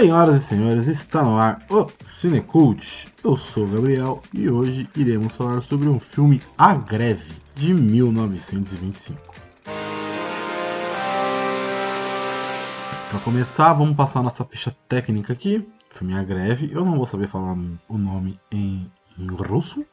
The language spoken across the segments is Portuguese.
Senhoras e senhores, está no ar o Cinecult. Eu sou o Gabriel e hoje iremos falar sobre um filme A Greve de 1925. Para começar, vamos passar nossa ficha técnica aqui. Filme A Greve, eu não vou saber falar o nome em, em russo.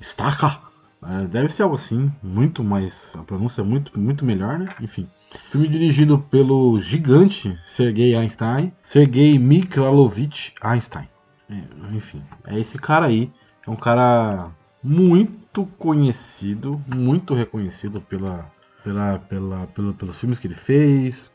Staka. É, deve ser algo assim, muito mais. A pronúncia é muito, muito melhor, né? Enfim. Filme dirigido pelo gigante Sergei Einstein, Sergei Mikhailovich Einstein. É, enfim, é esse cara aí. É um cara muito conhecido, muito reconhecido pela, pela, pela, pelos filmes que ele fez,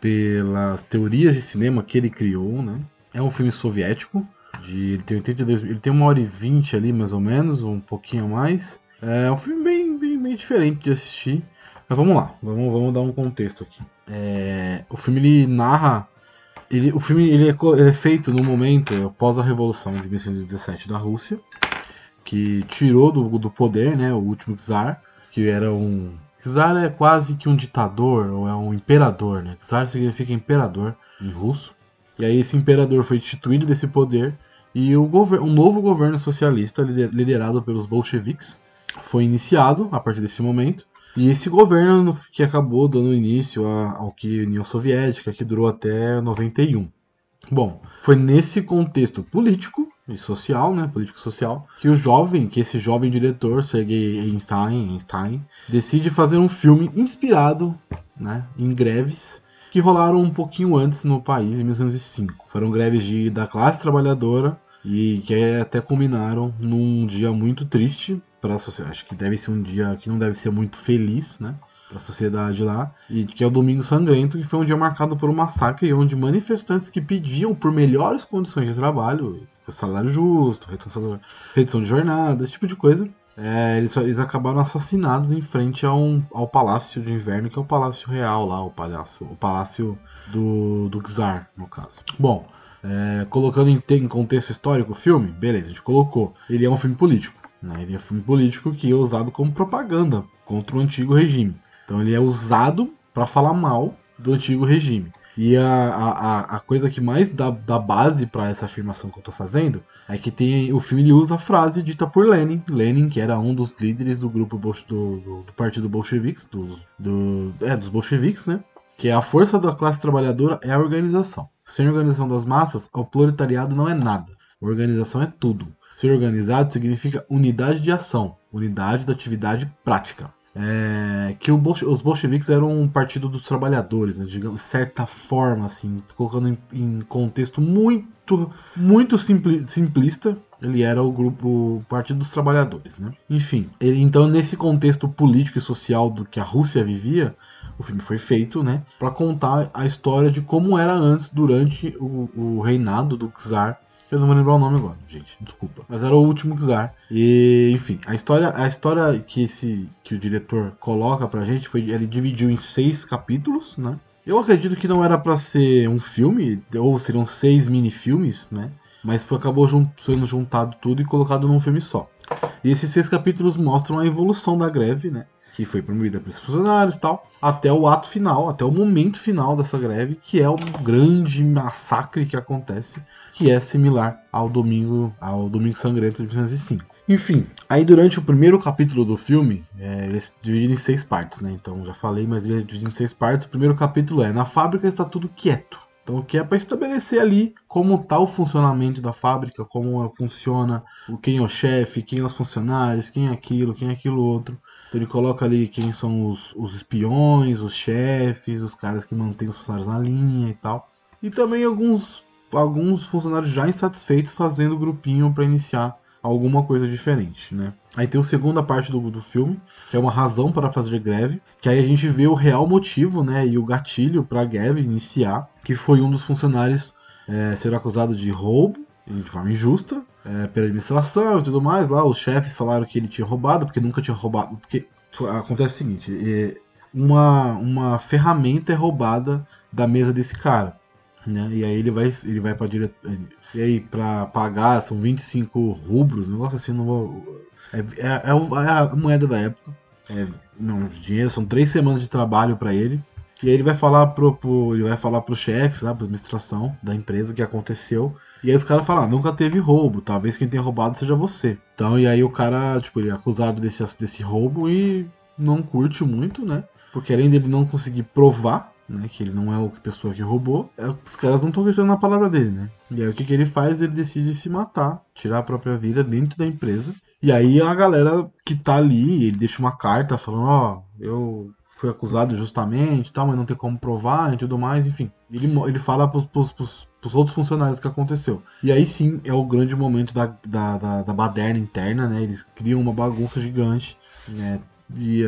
pelas teorias de cinema que ele criou, né? É um filme soviético, de, ele tem 82, ele tem uma hora e vinte ali mais ou menos, um pouquinho mais. É um filme bem, bem, bem diferente de assistir. Mas vamos lá, vamos, vamos dar um contexto aqui. É, o filme ele narra. Ele, o filme ele é, ele é feito no momento após a Revolução de 1917 da Rússia, que tirou do, do poder né, o último czar, que era um. Czar é quase que um ditador, ou é um imperador, né? Czar significa imperador em russo. E aí esse imperador foi destituído desse poder e o um novo governo socialista liderado pelos bolcheviques foi iniciado a partir desse momento. E esse governo que acabou dando início ao que União Soviética, que durou até 91. Bom, foi nesse contexto político e social, né, político-social, que o jovem, que esse jovem diretor, Sergei Einstein, Einstein, decide fazer um filme inspirado, né, em greves que rolaram um pouquinho antes no país, em 1905. Foram greves de, da classe trabalhadora e que até culminaram num dia muito triste para a sociedade. Acho que deve ser um dia que não deve ser muito feliz, né? Para a sociedade lá, e que é o Domingo Sangrento, que foi um dia marcado por um massacre onde manifestantes que pediam por melhores condições de trabalho, salário justo, redução de jornada, esse tipo de coisa, é, eles, eles, acabaram assassinados em frente ao, ao Palácio de Inverno, que é o Palácio Real lá, o Palácio, o palácio do, do Czar, no caso. Bom, é, colocando em, em, contexto histórico o filme, beleza, a gente colocou. Ele é um filme político. Né? Ele é um filme político que é usado como propaganda contra o antigo regime. Então ele é usado para falar mal do antigo regime. E a, a, a coisa que mais dá, dá base para essa afirmação que eu estou fazendo é que tem o filme ele usa a frase dita por Lenin, Lenin que era um dos líderes do grupo do, do, do partido bolcheviques, do, do, é, dos bolcheviques, né? Que é a força da classe trabalhadora é a organização. Sem organização das massas, o proletariado não é nada. Organização é tudo. Ser organizado significa unidade de ação, unidade da atividade prática. É, que bolche, os bolcheviques eram um partido dos trabalhadores, né, digamos, certa forma, assim, colocando em, em contexto muito, muito simpli, simplista, ele era o grupo, o Partido dos Trabalhadores, né? Enfim, ele, então nesse contexto político e social do que a Rússia vivia, o filme foi feito, né, para contar a história de como era antes, durante o, o reinado do czar eu não vou lembrar o nome agora, gente, desculpa. Mas era o último Czar. E, enfim, a história, a história que, esse, que o diretor coloca pra gente foi. Ele dividiu em seis capítulos, né? Eu acredito que não era para ser um filme, ou seriam seis mini-filmes, né? Mas foi, acabou jun sendo juntado tudo e colocado num filme só. E esses seis capítulos mostram a evolução da greve, né? que foi promovida pelos funcionários e tal, até o ato final, até o momento final dessa greve, que é um grande massacre que acontece, que é similar ao Domingo, ao Domingo Sangrento de 1905. Enfim, aí durante o primeiro capítulo do filme, é, ele é dividido em seis partes, né? Então já falei, mas ele é dividido em seis partes. O primeiro capítulo é: Na fábrica está tudo quieto. Então, que é para estabelecer ali como está o funcionamento da fábrica, como funciona, quem é o chefe, quem é os funcionários, quem é aquilo, quem é aquilo outro. Então ele coloca ali quem são os, os espiões, os chefes, os caras que mantêm os funcionários na linha e tal. E também alguns, alguns funcionários já insatisfeitos fazendo grupinho para iniciar alguma coisa diferente, né? Aí tem a segunda parte do, do filme, que é uma razão para fazer greve, que aí a gente vê o real motivo, né, e o gatilho para a greve iniciar, que foi um dos funcionários é, ser acusado de roubo de forma injusta é, pela administração e tudo mais. Lá os chefes falaram que ele tinha roubado, porque nunca tinha roubado. Porque acontece o seguinte: é, uma, uma ferramenta é roubada da mesa desse cara. Né? E aí ele vai, ele vai pra diretor. E aí, pra pagar, são 25 rublos, um negócio assim, não vou. É, é, é, é a moeda da época. É, não, dinheiro, são três semanas de trabalho para ele. E aí ele vai falar pro, pro ele vai falar pro chefe, lá, pra administração da empresa que aconteceu. E aí os caras falam, ah, nunca teve roubo, talvez quem tenha roubado seja você. Então, e aí o cara, tipo, ele é acusado desse, desse roubo e não curte muito, né? Porque além dele não conseguir provar, né, que ele não é a pessoa que roubou, é, os caras não estão acreditando na palavra dele, né? E aí o que, que ele faz? Ele decide se matar, tirar a própria vida dentro da empresa. E aí a galera que tá ali, ele deixa uma carta falando, ó, oh, eu fui acusado justamente, tal, mas não tem como provar e tudo mais, enfim. Ele, ele fala pros, pros, pros, pros outros funcionários o que aconteceu. E aí sim é o grande momento da, da, da, da baderna interna, né? Eles criam uma bagunça gigante, né? E,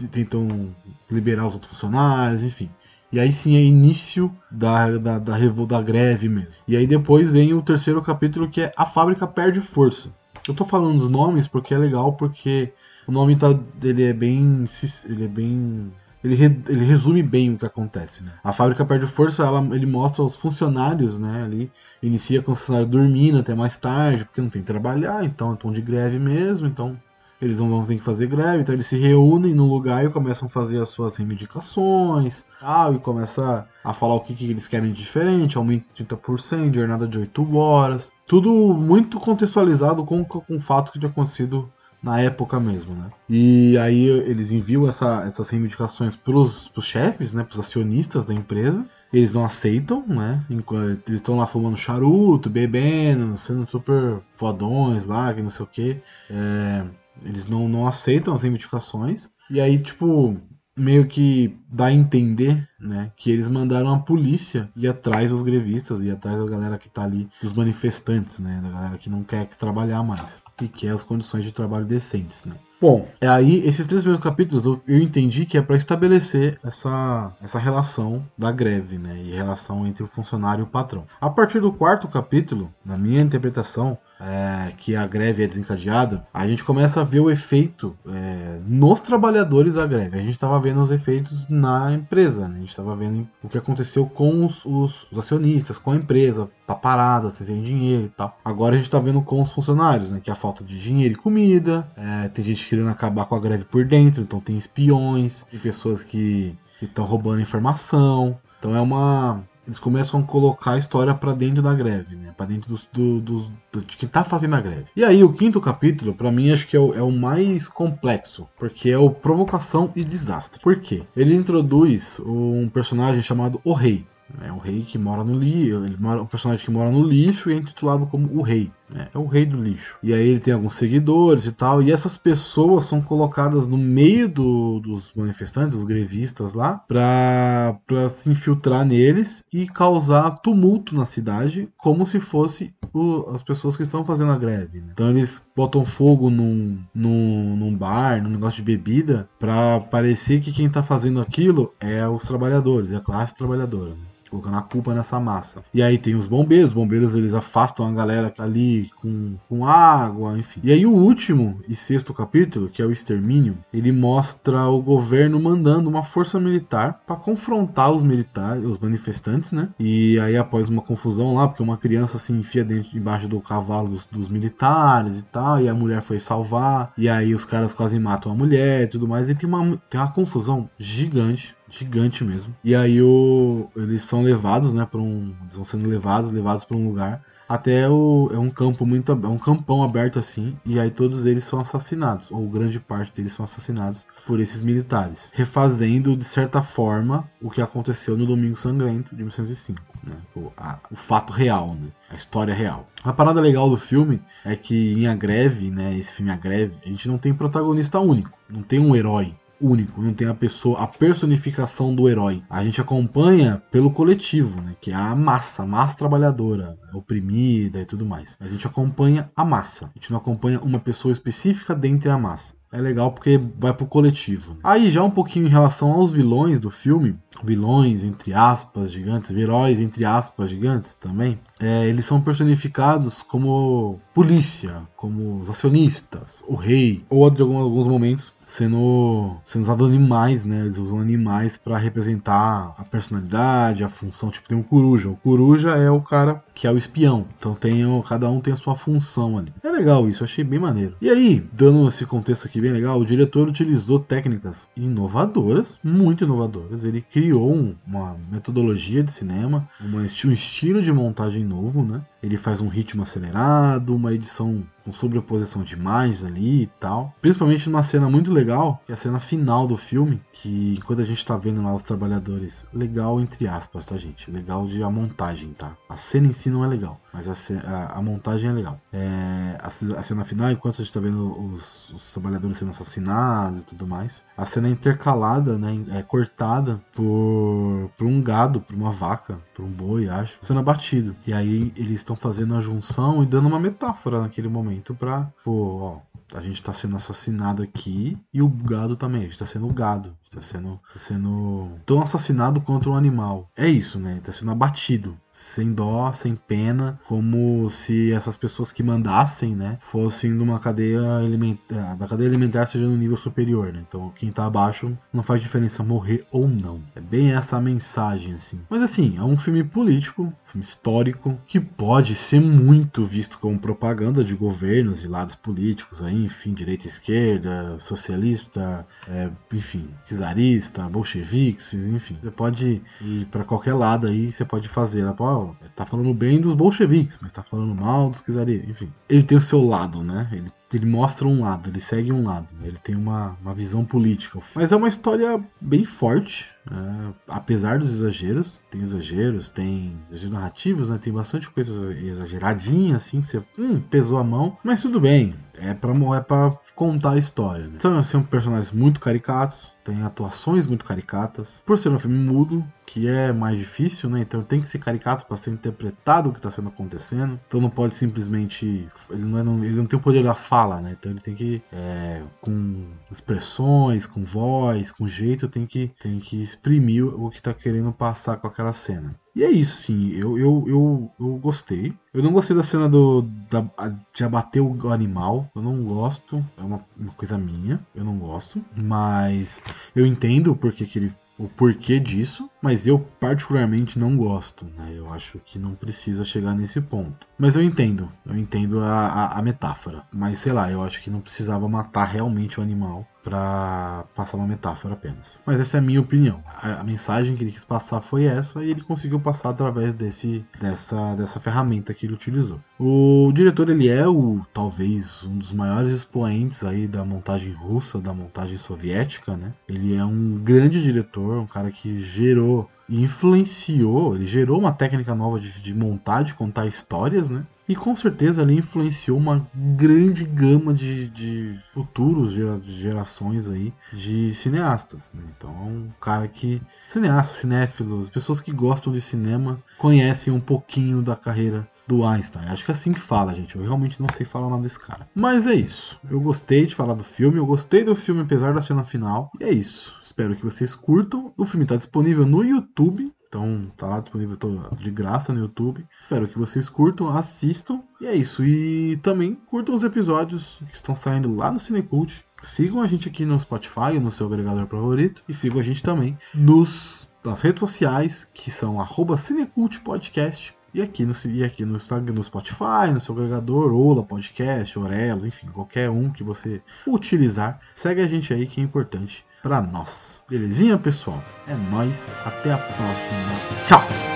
e tentam liberar os outros funcionários, enfim. E aí sim é início da, da, da, da greve mesmo. E aí depois vem o terceiro capítulo que é A Fábrica Perde Força. Eu tô falando os nomes porque é legal, porque o nome tá, ele é bem. Ele é bem. Ele, re, ele resume bem o que acontece, né? A fábrica perde força, ela, ele mostra os funcionários, né? Ali inicia com o funcionário dormindo até mais tarde, porque não tem que trabalhar, então é tom de greve mesmo, então eles não vão ter que fazer greve, então eles se reúnem no lugar e começam a fazer as suas reivindicações, tal, e começa a falar o que, que eles querem de diferente, aumento de 30%, jornada de 8 horas, tudo muito contextualizado com, com o fato que tinha acontecido na época mesmo, né? E aí eles enviam essa, essas reivindicações pros, pros chefes, né? Pros acionistas da empresa. Eles não aceitam, né? Eles estão lá fumando charuto, bebendo, sendo super fodões lá, que não sei o que. É, eles não, não aceitam as reivindicações. E aí, tipo, meio que dá a entender, né, que eles mandaram a polícia ir atrás dos grevistas, ir atrás da galera que tá ali, dos manifestantes, né, da galera que não quer trabalhar mais, que quer as condições de trabalho decentes, né. Bom, é aí esses três primeiros capítulos eu, eu entendi que é para estabelecer essa, essa relação da greve, né, e relação entre o funcionário e o patrão. A partir do quarto capítulo, na minha interpretação, é, que a greve é desencadeada, a gente começa a ver o efeito é, nos trabalhadores da greve. A gente estava vendo os efeitos na empresa, né? a gente estava vendo o que aconteceu com os, os, os, acionistas, com a empresa, tá parada, sem dinheiro e tal. Agora a gente está vendo com os funcionários, né? que é a falta de dinheiro e comida, é, tem gente querendo acabar com a greve por dentro, então tem espiões, tem pessoas que estão roubando informação. Então é uma eles começam a colocar a história para dentro da greve, né? Para dentro dos, do, do, do, de quem tá fazendo a greve. E aí, o quinto capítulo, para mim, acho que é o, é o, mais complexo, porque é o provocação e desastre. Por quê? Ele introduz um personagem chamado O Rei. É um rei que mora no lixo. Ele mora, um personagem que mora no lixo e é intitulado como o rei. Né? É o rei do lixo. E aí ele tem alguns seguidores e tal. E essas pessoas são colocadas no meio do, dos manifestantes, dos grevistas lá, pra se infiltrar neles e causar tumulto na cidade, como se fosse o, as pessoas que estão fazendo a greve. Né? Então eles botam fogo num, num, num bar, num negócio de bebida, para parecer que quem tá fazendo aquilo é os trabalhadores, é a classe trabalhadora. Né? Colocando a culpa nessa massa. E aí tem os bombeiros, os bombeiros eles afastam a galera que tá ali com, com água, enfim. E aí o último e sexto capítulo, que é o extermínio, ele mostra o governo mandando uma força militar para confrontar os militares, os manifestantes, né? E aí após uma confusão lá, porque uma criança se enfia dentro embaixo do cavalo dos, dos militares e tal, e a mulher foi salvar, e aí os caras quase matam a mulher e tudo mais, e tem uma, tem uma confusão gigante gigante mesmo. E aí o, eles são levados, né, para um, eles vão sendo levados, levados para um lugar até o, é um campo muito é um campão aberto assim e aí todos eles são assassinados ou grande parte deles são assassinados por esses militares refazendo de certa forma o que aconteceu no Domingo Sangrento de 1905 né? o, a, o fato real né? a história real a parada legal do filme é que em A Greve né esse filme A Greve a gente não tem protagonista único não tem um herói único, não tem a pessoa, a personificação do herói. A gente acompanha pelo coletivo, né, que é a massa, a massa trabalhadora, oprimida e tudo mais. A gente acompanha a massa. A gente não acompanha uma pessoa específica dentre a massa. É legal porque vai pro coletivo. Né? Aí já um pouquinho em relação aos vilões do filme, vilões entre aspas gigantes, heróis entre aspas gigantes também, é, eles são personificados como polícia, como os acionistas, o rei, ou de alguns momentos sendo, sendo usado animais, né? Eles usam animais para representar a personalidade, a função. Tipo, tem um coruja. O coruja é o cara que é o espião. Então tem, cada um tem a sua função ali. É legal isso, achei bem maneiro. E aí, dando esse contexto aqui bem legal, o diretor utilizou técnicas inovadoras, muito inovadoras. Ele criou uma metodologia de cinema, um estilo de montagem novo, né? Ele faz um ritmo acelerado, uma edição com sobreposição de imagens ali e tal. Principalmente numa cena muito legal, que é a cena final do filme, que quando a gente tá vendo lá os trabalhadores, legal entre aspas, tá gente? Legal de a montagem, tá? A cena em si não é legal, mas a, a, a montagem é legal. É, a, a, cena final, enquanto a gente tá vendo os, os, trabalhadores sendo assassinados e tudo mais, a cena é intercalada, né? É cortada por, por um gado, por uma vaca, por um boi, acho, sendo abatido. E aí eles estão fazendo a junção e dando uma metáfora naquele momento para, pô, ó, a gente está sendo assassinado aqui e o gado também, a gente está sendo gado, está sendo, tá sendo tão assassinado quanto um animal. É isso, né? Está sendo abatido, sem dó, sem pena, como se essas pessoas que mandassem, né, fossem numa cadeia alimentar, da cadeia alimentar seja no nível superior, né? Então quem está abaixo não faz diferença morrer ou não. É bem essa a mensagem, assim. Mas assim, é um filme político, um filme histórico, que pode ser muito visto como propaganda de governos e lados políticos aí enfim, direita, esquerda, socialista, é, enfim, czarista, bolcheviques, enfim. Você pode ir para qualquer lado aí, você pode fazer. Ela pô, tá falando bem dos bolcheviques, mas tá falando mal dos czaristas, enfim. Ele tem o seu lado, né? Ele ele mostra um lado, ele segue um lado, né? ele tem uma, uma visão política. Mas é uma história bem forte, né? apesar dos exageros. Tem exageros, tem exageros narrativos, né? tem bastante coisa exageradinha, assim, que você hum, pesou a mão, mas tudo bem. É pra, é pra contar a história. Né? Então, são personagens muito caricatos, tem atuações muito caricatas. Por ser um filme mudo, que é mais difícil, né? Então tem que ser caricato para ser interpretado o que está sendo acontecendo. Então não pode simplesmente. Ele não, é, ele não tem o poder da fala, né? Então ele tem que. É, com expressões, com voz, com jeito, tem que, tem que exprimir o que está querendo passar com aquela cena. E é isso, sim. Eu, eu, eu, eu gostei. Eu não gostei da cena do, da, de abater o animal. Eu não gosto. É uma, uma coisa minha. Eu não gosto. Mas eu entendo porque que ele o porquê disso, mas eu particularmente não gosto, né? Eu acho que não precisa chegar nesse ponto. Mas eu entendo, eu entendo a, a, a metáfora. Mas sei lá, eu acho que não precisava matar realmente o animal para passar uma metáfora apenas. Mas essa é a minha opinião. A, a, mensagem que ele quis passar foi essa e ele conseguiu passar através desse, dessa, dessa ferramenta que ele utilizou. O diretor ele é o talvez um dos maiores expoentes aí da montagem russa, da montagem soviética, né? Ele é um grande diretor, um cara que gerou influenciou, ele gerou uma técnica nova de, de montar, de contar histórias, né? E com certeza ele influenciou uma grande gama de, de futuros gerações aí de cineastas. Né? Então é um cara que. Cineastas, cinéfilos, pessoas que gostam de cinema conhecem um pouquinho da carreira do Einstein. Acho que é assim que fala, gente. Eu realmente não sei falar o nome desse cara. Mas é isso. Eu gostei de falar do filme. Eu gostei do filme, apesar da cena final. E é isso. Espero que vocês curtam. O filme está disponível no YouTube. Então tá lá disponível de graça no YouTube. Espero que vocês curtam, assistam. E é isso. E também curtam os episódios que estão saindo lá no Cinecult. Sigam a gente aqui no Spotify, no seu agregador favorito. E sigam a gente também nos, nas redes sociais, que são arroba Cinecult Podcast. E aqui no, e aqui no, no Spotify, no seu agregador, Ola Podcast, Orelo, enfim, qualquer um que você utilizar. Segue a gente aí que é importante para nós. Belezinha, pessoal? É nós. Até a próxima. Tchau!